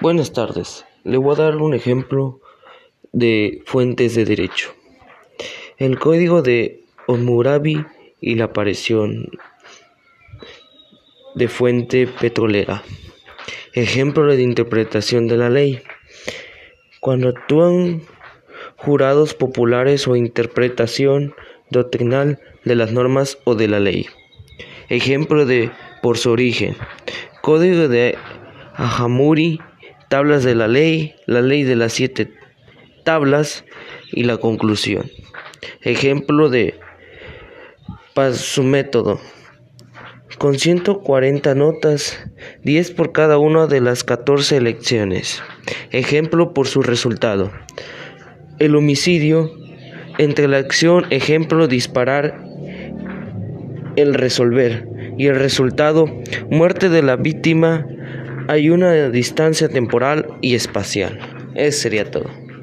Buenas tardes. Le voy a dar un ejemplo de fuentes de derecho. El código de Hammurabi y la aparición de fuente petrolera. Ejemplo de interpretación de la ley. Cuando actúan jurados populares o interpretación doctrinal de las normas o de la ley. Ejemplo de por su origen. Código de Hammurabi tablas de la ley, la ley de las siete tablas y la conclusión. Ejemplo de su método. Con 140 notas, 10 por cada una de las 14 elecciones. Ejemplo por su resultado. El homicidio, entre la acción, ejemplo, disparar, el resolver y el resultado, muerte de la víctima, hay una distancia temporal y espacial. Eso sería todo.